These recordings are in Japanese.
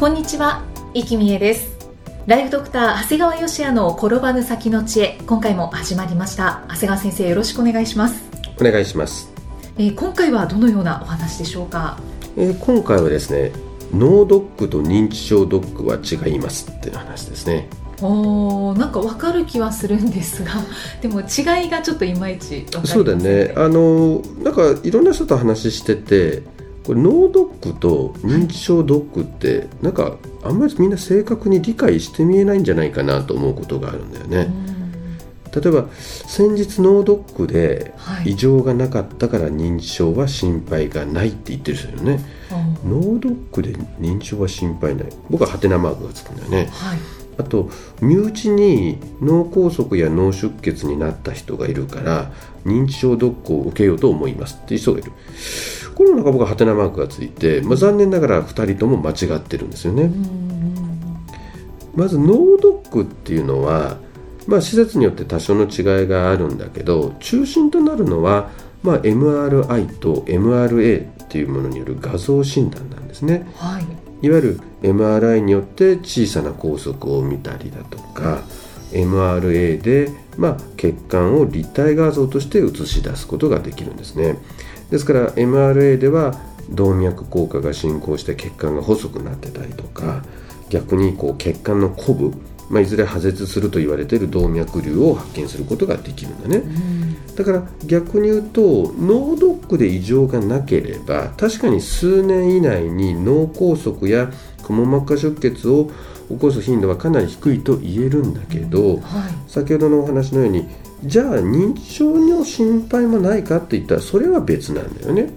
こんにちは、生きみえです。ライフドクター長谷川芳也の転ばぬ先の知恵今回も始まりました。長谷川先生よろしくお願いします。お願いします、えー今回はどのようなお話でしょうか？えー今回はですね脳ドックと認知症ドックは違いますっていう話ですね。おーなんかわかる気はするんですが でも違いがちょっといまいちわかりませんそうだよね。あのなんかいろんな人と話しててこれ脳ドックと認知症ドックってなんかあんまりみんな正確に理解して見えないんじゃないかなと思うことがあるんだよね、うん。例えば先日脳ドックではい。異常がなかったから認知症は心配がないって言ってる人いるよね。脳ドックで認知症は心配ない。僕はハテナマークがつくんだよね。はい。あと身内に脳梗塞や脳出血になった人がいるから認知症ドックを受けようと思いますっていう人がいるこれもなんか僕はハテナマークがついて、まあ、残念ながら2人とも間違ってるんですよね、うんまず脳ドックっていうのは、まあ、施設によって多少の違いがあるんだけど中心となるのは、まあ、MRI と MRA っていうものによる画像診断なんですね。はい。いわゆる MRI によって小さな拘束を見たりだとか MRA で、まあ、血管を立体画像として映し出すことができるんですねですから MRA では動脈硬化が進行して血管が細くなってたりとか逆にこう血管のコブ、まあ、いずれ破絶すると言われている動脈瘤を発見することができるんだね、だから逆に言うと脳ドックで異常がなければ確かに数年以内に脳梗塞やくも膜下出血を起こす頻度はかなり低いと言えるんだけど、はい。先ほどのお話のようにじゃあ認知症の心配もないかって言ったらそれは別なんだよね。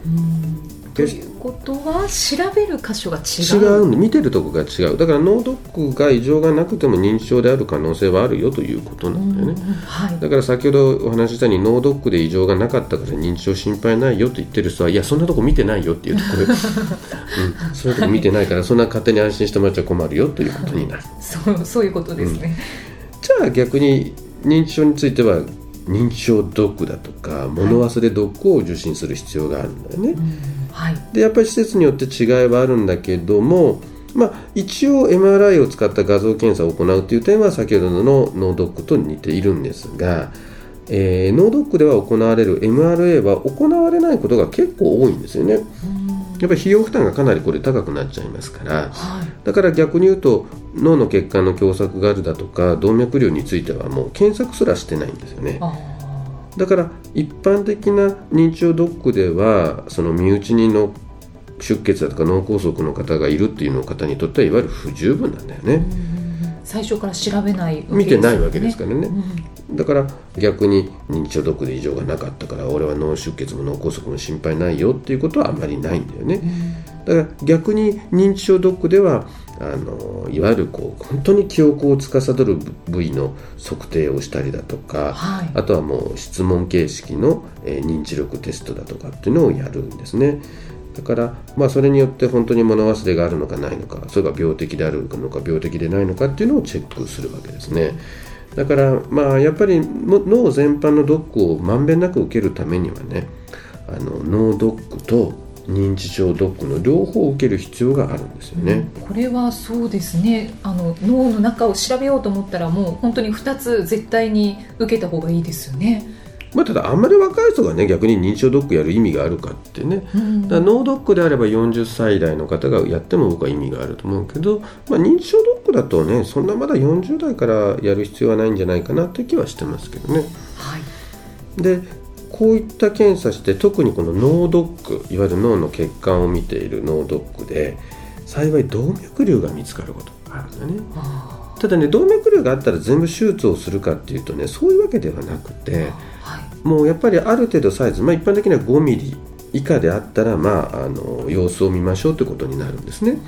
ということは調べる箇所が違違ううんで見てるとこが違う。だから脳ドックが異常がなくても認知症である可能性はあるよということなんだよね。うんはい。だから先ほどお話ししたように脳ドックで異常がなかったから認知症心配ないよと言ってる人はいやそんなとこ見てないよっていうところ、うん、そんなとこ見てないからそんな勝手に安心してもらっちゃ困るよということになる。そうそういうことですね、じゃあ逆に認知症については認知症ドックだとか物忘れドックを受診する必要があるんだよね、はい。でやっぱり施設によって違いはあるんだけどもまあ、一応 MRI を使った画像検査を行うという点は先ほどの脳ドックと似ているんですが、えー脳ドックでは行われる MRA は行われないことが結構多いんですよね。やっぱり費用負担がかなりこれ高くなっちゃいますからはいだから逆に言うと脳の血管の狭窄があるだとか動脈瘤についてはもう検索すらしてないんですよね。あだから一般的な認知症ドックではその身内にの出血だとか脳梗塞の方がいるっていうの方にとってはいわゆる不十分なんだよね。ー最初から調べないわけ見てないわけですからねうんだから逆に認知症ドックで異常がなかったから俺は脳出血も脳梗塞も心配ないよっていうことはあんまりないんだよね。だから逆に認知症ドックではあのいわゆるこう本当に記憶を司る部位の測定をしたりだとか、はいあとはもう質問形式の、えー認知力テストだとかっていうのをやるんですね。だから、まあ、それによって本当に物忘れがあるのかないのかそれが病的であるのか病的でないのかっていうのをチェックするわけですね。だから、まあ、やっぱりも脳全般のドックをまんべんなく受けるためにはねあの脳ドックと認知症ドックの両方を受ける必要があるんですよね。これはそうですねあの脳の中を調べようと思ったらもう本当に2つ絶対に受けた方がいいですよね。まあ、ただあんまり若い人がね逆に認知症ドックやる意味があるかってねうんだ脳ドックであれば40歳代の方がやっても僕は意味があると思うけど、まあ、認知症ドックだとねそんなまだ40代からやる必要はないんじゃないかなって気はしてますけどね。はいでこういった検査して特にこの脳ドックいわゆる脳の血管を見ている脳ドックで幸い動脈瘤が見つかることがあるんだね。あただね動脈瘤があったら全部手術をするかっていうとねそういうわけではなくてーはいもうやっぱりある程度サイズ、まあ、一般的には5ミリ以下であったら、まあ、あの様子を見ましょうということになるんですね。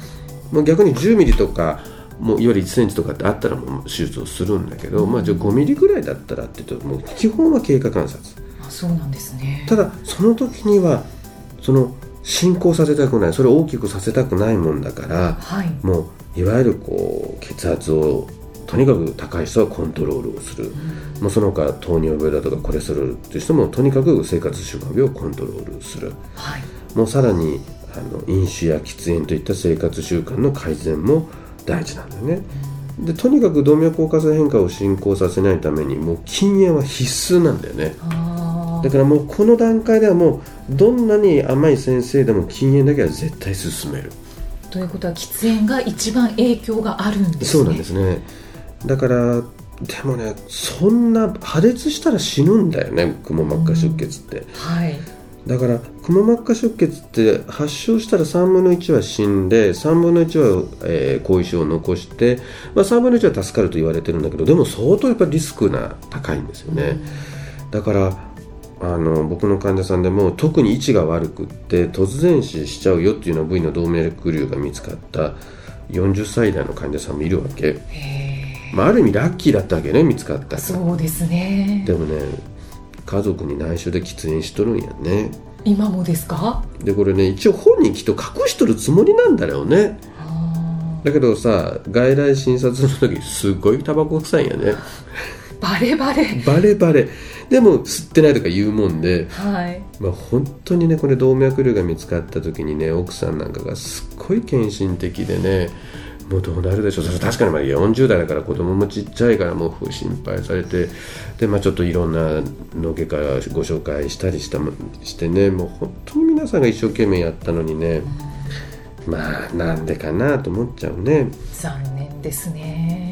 もう逆に10ミリとかもういわゆる1センチとかってあったらもう手術をするんだけど、まあ、じゃあ5ミリぐらいだったらって言うともう基本は経過観察あそうなんですね。ただその時にはその進行させたくないそれを大きくさせたくないもんだから、はい。もういわゆるこう血圧をとにかく高い人はコントロールをする、もうその他糖尿病だとかコレステロールっていう人もとにかく生活習慣病をコントロールする。はい。もうさらにあの飲酒や喫煙といった生活習慣の改善も大事なんだよね。でとにかく動脈硬化性変化を進行させないためにもう禁煙は必須なんだよね。あだからもうこの段階ではもうどんなに甘い先生でも禁煙だけは絶対進める。ーということは喫煙が一番影響があるんですね。そうなんですね。だからでもねそんな破裂したら死ぬんだよねくも膜下出血って、はい。だからくも膜下出血って発症したら3分の1は死んで3分の1は、えー後遺症を残して、まあ、3分の1は助かると言われてるんだけどでも相当やっぱりリスクが高いんですよね、だからあの僕の患者さんでも特に位置が悪くって突然死しちゃうよっていうような部位の動脈瘤が見つかった40歳代の患者さんもいるわけ、へまあ、ある意味ラッキーだったわけね見つかったーそうですね。でもね家族に内緒で喫煙しとるんやね。今もですか？でこれね一応本人きっと隠しとるつもりなんだろうね。あだけどさ外来診察の時すっごいタバコ臭いんやね。ーバレバレ。バレバレ。でも吸ってないとか言うもんではい。まあ、本当にねこれ動脈瘤が見つかった時にね奥さんなんかがすっごい献身的でねもうどうなるでしょう。それ確かにまあ40代だから子供もちっちゃいからもう心配されてで、まあ、ちょっといろんな脳外科ご紹介したりしたもしてねもう本当に皆さんが一生懸命やったのにねまあなんでかなと思っちゃうね。残念ですね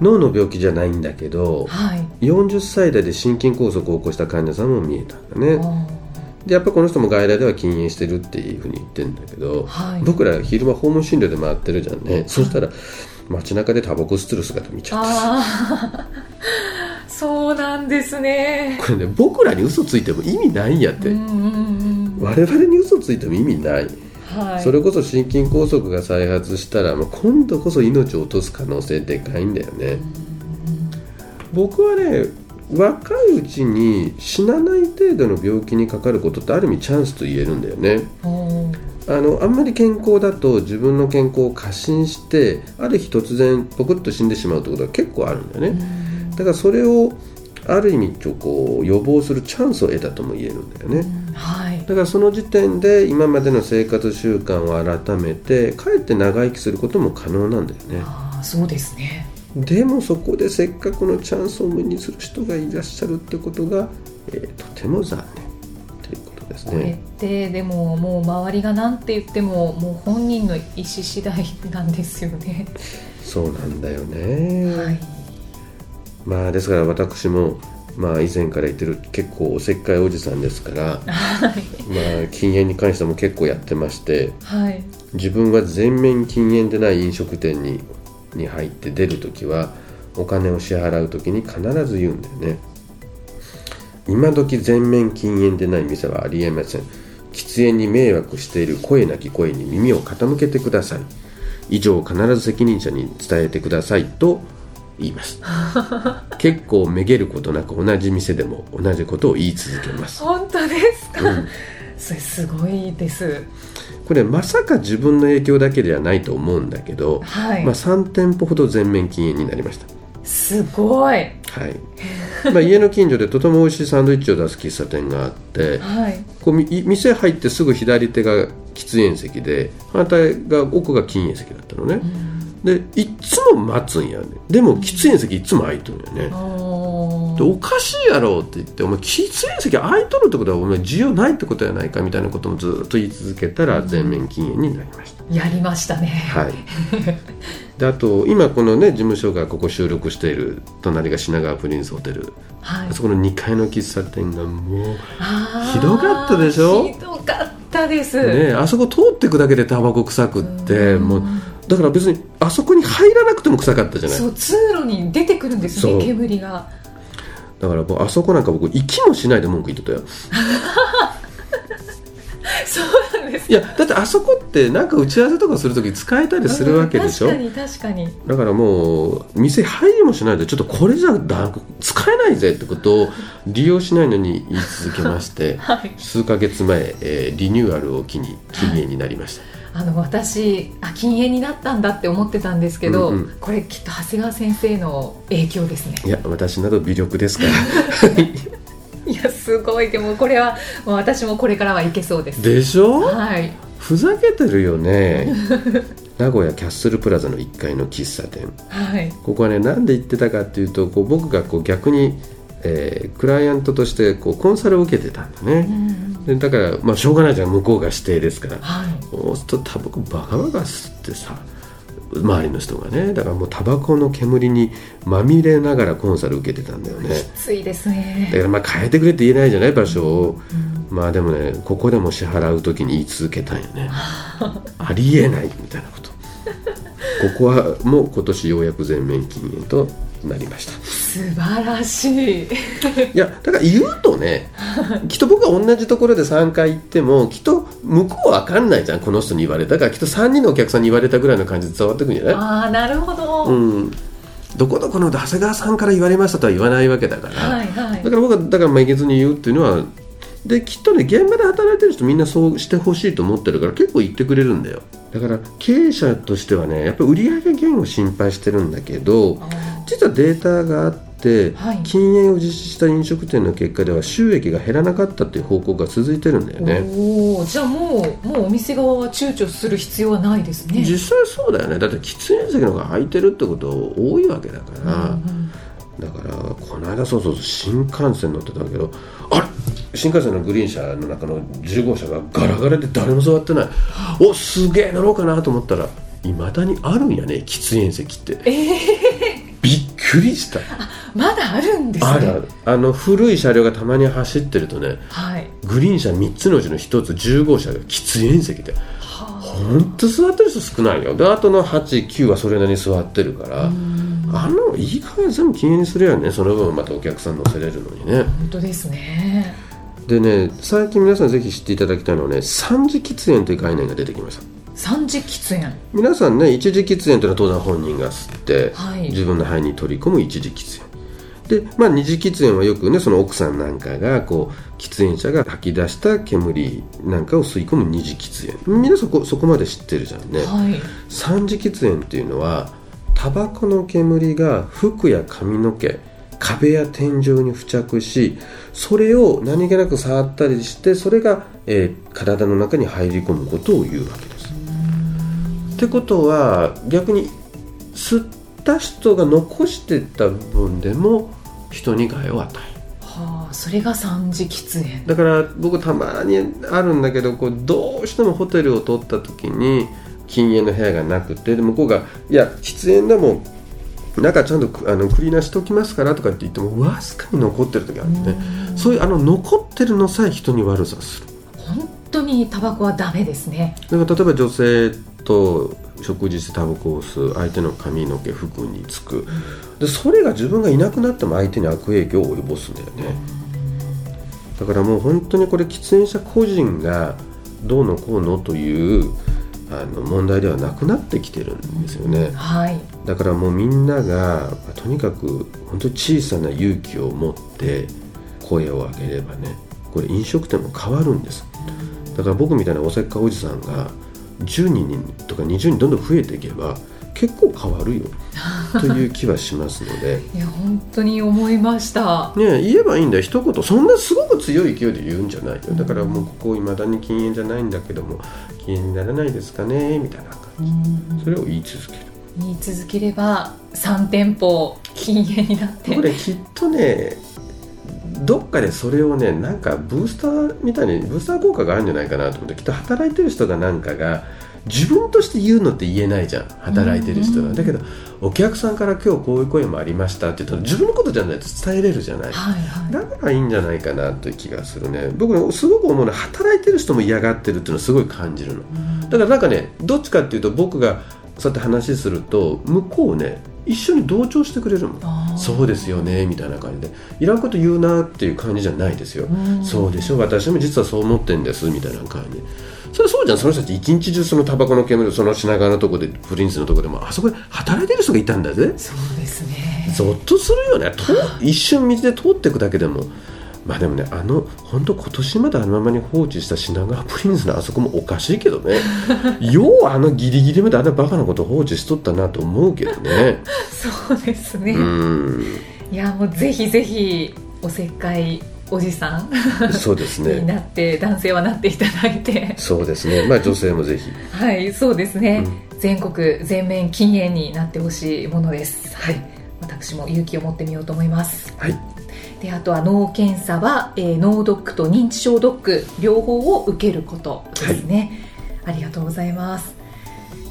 脳の病気じゃないんだけどはい。40歳代で心筋梗塞を起こした患者さんも見えたんだね。あでやっぱこの人も外来では禁煙してるっていうふうに言ってるんだけど、はい。僕ら昼間訪問診療で回ってるじゃんね、そしたら街中でタバコ吸ってる姿見ちゃってさ。あー。そうなんですね。これね僕らに嘘ついても意味ないんやって、うんうんうん。我々に嘘ついても意味ない、はい。それこそ心筋梗塞が再発したらもう今度こそ命を落とす可能性でかいんだよね、僕はね若いうちに死なない程度の病気にかかることってある意味チャンスと言えるんだよね。あのあんまり健康だと自分の健康を過信してある日突然ポクッと死んでしまうってことが結構あるんだよね。だからそれをある意味こう予防するチャンスを得たとも言えるんだよね。はいだからその時点で今までの生活習慣を改めてかえって長生きすることも可能なんだよね。あーそうですね。でもそこでせっかくのチャンスを無にする人がいらっしゃるってことが、えーとても残念。ということですこれっねてでももう周りが何て言ってももう本人の意思次第なんですよね。そうなんだよね、はい。まあですから私もまあ以前から言ってる結構おせっかいおじさんですから はい。まあ禁煙に関しても結構やってましてはい。自分が全面禁煙でない飲食店にに入って出るときはお金を支払うときに必ず言うんだよね。今時全面禁煙でない店はありえません。喫煙に迷惑している声なき声に耳を傾けてください。以上必ず責任者に伝えてくださいと言います。結構めげることなく同じ店でも同じことを言い続けます。本当ですか、うん。それすごいです。これまさか自分の影響だけではないと思うんだけど、はい、まあ、3店舗ほど全面禁煙になりました。すごい。はい。まあ家の近所でとても美味しいサンドイッチを出す喫茶店があってはい。こうみ店入ってすぐ左手が喫煙席で反対が奥が禁煙席だったのね、でいっつも待つんやね。でも喫煙席いっつも空いとるんやね、おでおかしいやろって言ってお前喫煙席空いとるってことはお前需要ないってことやないかみたいなこともずっと言い続けたら全面禁煙になりました、やりましたね。はい。であと今このね事務所がここ収録している隣が品川プリンスホテル。はい。あそこの2階の喫茶店がもうひどかったでしょ？ひどかったです。ねあそこ通ってくだけでタバコ臭くってうん。もうだから別にあそこに入らなくても臭かったじゃない？そう通路に出てくるんですね煙が。だから僕あそこなんか僕息もしないで文句言ってたよ。そうなんです。いやだってあそこってなんか打ち合わせとかするとき使えたりするわけでしょ、うん確かに確かに。だからもう店入りもしないでちょっとこれじゃだ使えないぜってことを利用しないのに言い続けまして はい。数ヶ月前、えーリニューアルを機に禁煙になりました、あの私あ禁煙になったんだって思ってたんですけど、うんうん。これきっと長谷川先生の影響ですね。いや私など微力ですから。いやすごい。でもこれはもう私もこれからはいけそうです。でしょ？はい。ふざけてるよね。名古屋キャッスルプラザの1階の喫茶店。はい。ここはねなんで行ってたかっていうとこう僕がこう逆に、えークライアントとしてこうコンサルを受けてたんだね、でだから、まあ、しょうがないじゃん向こうが指定ですからはい。そうするとタバコバカバカ吸ってさ周りの人がね。だからもうタバコの煙にまみれながらコンサル受けてたんだよね。きついですだねからまあ変えてくれって言えないじゃない場所を、まあでもねここでも支払う時に言い続けたんよね。ありえないみたいなこと。ここはもう今年ようやく全面禁煙となりました。素晴らしい。いやだから言うとね きっと僕は同じところで3回行ってもきっと向こうは分かんないじゃんこの人に言われたからきっと3人のお客さんに言われたぐらいの感じで伝わってくるんじゃない？ああなるほど、うん。どこどこの長谷川さんから言われましたとは言わないわけだから、はいはい。だから僕はだからめげずに言うっていうのはできっとね現場で働いてる人みんなそうしてほしいと思ってるから結構言ってくれるんだよだから経営者としてはねやっぱり売上減を心配してるんだけどあ実はデータがあって、はい。禁煙を実施した飲食店の結果では収益が減らなかったっていう報告が続いてるんだよーね。おおじゃあもうもうお店側は躊躇する必要はないですね。実際そうだよね。だって喫煙席の方が空いてるってこと多いわけだから、うんうんだからこの間そうそうそう新幹線乗ってたけどあれ？新幹線のグリーン車の中の10号車がガラガラで誰も座ってない。おすげえ乗ろうかなと思ったらいまだにあるんやね喫煙席って。びっくりした。まだあるんですね。あるある。あの古い車両がたまに走ってるとねはい。グリーン車3つのうちの1つ10号車が喫煙席で。はほんと座ってる人少ないよ。であとの89はそれなりに座ってるからあのいい加減全部禁煙にするよねその分またお客さん乗せれるのにね。あ本当ですね。でね最近皆さんぜひ知っていただきたいのはね三次喫煙という概念が出てきました。三次喫煙。皆さんね一次喫煙というのは当然本人が吸って、はい。自分の肺に取り込む一次喫煙。でまあ二次喫煙はよくねその奥さんなんかがこう喫煙者が吐き出した煙なんかを吸い込む二次喫煙。皆さんこそこまで知ってるじゃんね、はい。三次喫煙っていうのはタバコの煙が服や髪の毛壁や天井に付着しそれを何気なく触ったりしてそれが、えー体の中に入り込むことを言うわけです。ってことは逆に吸った人が残してた部分でも人に害を与える。はあそれが三次喫煙だから僕たまにあるんだけどこうどうしてもホテルを取った時に禁煙の部屋がなくてで向こうが「いや喫煙でも中ちゃんとくあのクリーナーしておきますから」とかって言ってもわずかに残ってる時あるんでねそういうあの残ってるのさえ人に悪さする。本当にタバコはダメですね。だから例えば女性と食事してタバコを吸う相手の髪の毛服につく。でそれが自分がいなくなっても相手に悪影響を及ぼすんだよね。だからもう本当にこれ喫煙者個人がどうのこうのというあの問題ではなくなってきてるんですよね。はい。だからもうみんながまあとにかく本当に小さな勇気を持って声を上げればねこれ飲食店も変わるんです。だから僕みたいなおせっかいおじさんが10人とか20人どんどん増えていけば結構変わるよ。という気はしますので。いや本当に思いました。ね言えばいいんだよ。一言そんなすごく強い勢いで言うんじゃないよ。だからもうここいまだに禁煙じゃないんだけども禁煙にならないですかねみたいな感じ。それを言い続ける。言い続ければ3店舗禁煙になって。これきっとねどっかでそれをねなんかブースターみたいにブースター効果があるんじゃないかなと思ってきっと働いてる人がなんかが自分として言うのって言えないじゃん。働いてる人うんはだけどお客さんから今日こういう声もありましたって言ったら自分のことじゃないと伝えれるじゃない。はいはい。だからいいんじゃないかなという気がするね。僕ねすごく思うのは働いてる人も嫌がってるっていうのをすごい感じるの。だからなんかねどっちかっていうと僕がそうやって話すると向こうね一緒に同調してくれるそうですよねみたいな感じで。いらんこと言うなっていう感じじゃないですよ、うん。そうでしょ私も実はそう思ってんですみたいな感じ。それそうじゃん。その人たち一日中そのタバコの煙その品川のとこでプリンスのとこでもあそこで働いてる人がいたんだぜ。そうですね。ゾッとするよね。と一瞬道で通っていくだけでもまあでもねあの本当今年まであのままに放置した品川 プリンスのあそこもおかしいけどね。ようあのギリギリまであんなバカなこと放置しとったなと思うけどね。そうですね、うん。いやもうぜひぜひおせっかいおじさん。そうですにねなって男性はなっていただいて。そうですね。まあ女性もぜひ。はいそうですね、う全国全面禁煙になってほしいものです。はい。私も勇気を持ってみようと思います。はいであとは脳検査は、えー脳ドックと認知症ドック両方を受けることですね、ありがとうございます。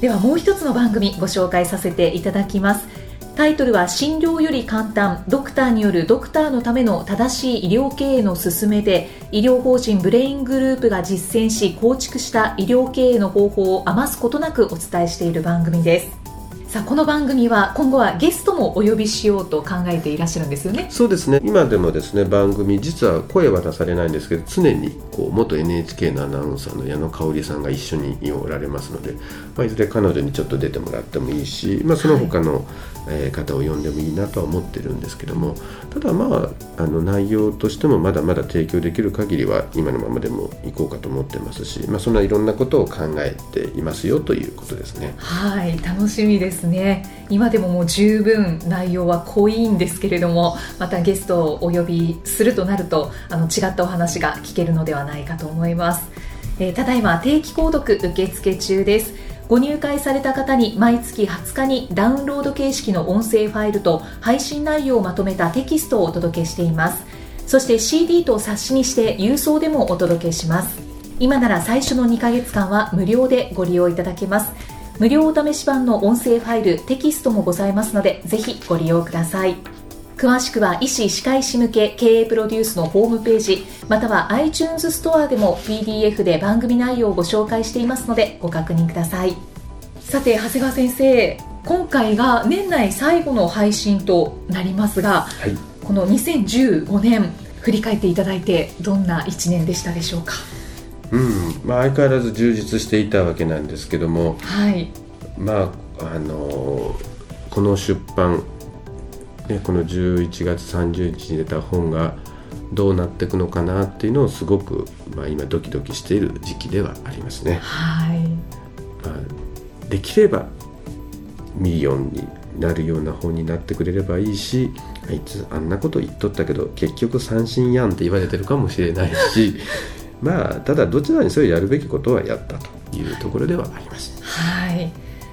ではもう一つの番組ご紹介させていただきます。タイトルは診療より簡単。ドクターによるドクターのための正しい医療経営の勧めで医療法人ブレイングループが実践し構築した医療経営の方法を余すことなくお伝えしている番組ですさあこの番組は今後はゲストもお呼びしようと考えていらっしゃるんですよね。そうですね。今でもですね番組実は声は出されないんですけど常にこう元 NHK のアナウンサーの矢野香織さんが一緒におられますので、まあ、いずれ彼女にちょっと出てもらってもいいし、まあ、その他の、えー方を呼んでもいいなとは思ってるんですけどもただまああの内容としてもまだまだ提供できる限りは今のままでもいこうかと思ってますし、まあ、そんないろんなことを考えていますよということですね。はい楽しみですね。今でももう十分内容は濃いんですけれどもまたゲストをお呼びするとなるとあの違ったお話が聞けるのではないかと思います、えーただいま定期購読受付中です。ご入会された方に毎月20日にダウンロード形式の音声ファイルと配信内容をまとめたテキストをお届けしています。そして CD と冊子にして郵送でもお届けします。今なら最初の2ヶ月間は無料でご利用いただけます。無料お試し版の音声ファイルテキストもございますのでぜひご利用ください。詳しくは医師・歯科医師向け経営プロデュースのホームページまたは iTunes ストアでも PDF で番組内容をご紹介していますのでご確認ください。さて長谷川先生今回が年内最後の配信となりますがはい。この2015年振り返っていただいてどんな1年でしたでしょうか？うん。まあ、相変わらず充実していたわけなんですけども、はい。まああのこの出版、ね、この11月30日に出た本がどうなっていくのかなっていうのをすごく、まあ、今ドキドキしている時期ではありますね。はい。まあ、できればミリオンになるような本になってくれればいいしあいつあんなこと言っとったけど結局三振やんって言われてるかもしれないし まあただどちらにせよやるべきことはやったというところではあります。はい。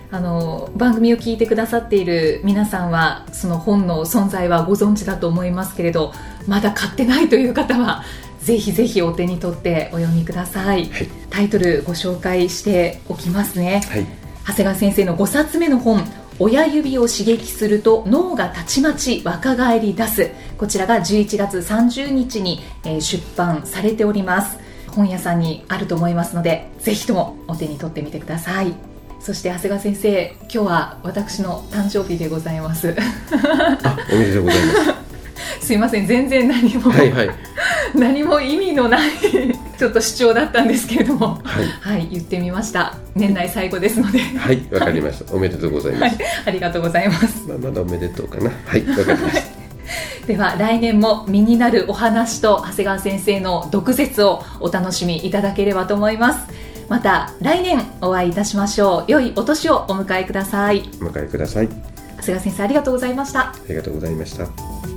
あの番組を聞いてくださっている皆さんはその本の存在はご存知だと思いますけれどまだ買ってないという方はぜひぜひお手に取ってお読みください、はい。タイトルご紹介しておきますね。はい。長谷川先生の5冊目の本「親指を刺激すると脳がたちまち若返り出す」こちらが11月30日に、えー出版されております本屋さんにあると思いますのでぜひともお手に取ってみてくださいそして長谷川先生今日は私の誕生日でございますあおめでとうございます。すいません全然何も、はいはい何も意味のないちょっと主張だったんですけれどもはいはい言ってみました年内最後ですのではいわかりました。おめでとうございます。ありがとうございますまあまだおめでとうかな。はいわかりました。では来年も身になるお話と長谷川先生の毒舌をお楽しみいただければと思いますまた来年お会いいたしましょう良いお年をお迎えくださいお迎えください。長谷川先生ありがとうございましたありがとうございました。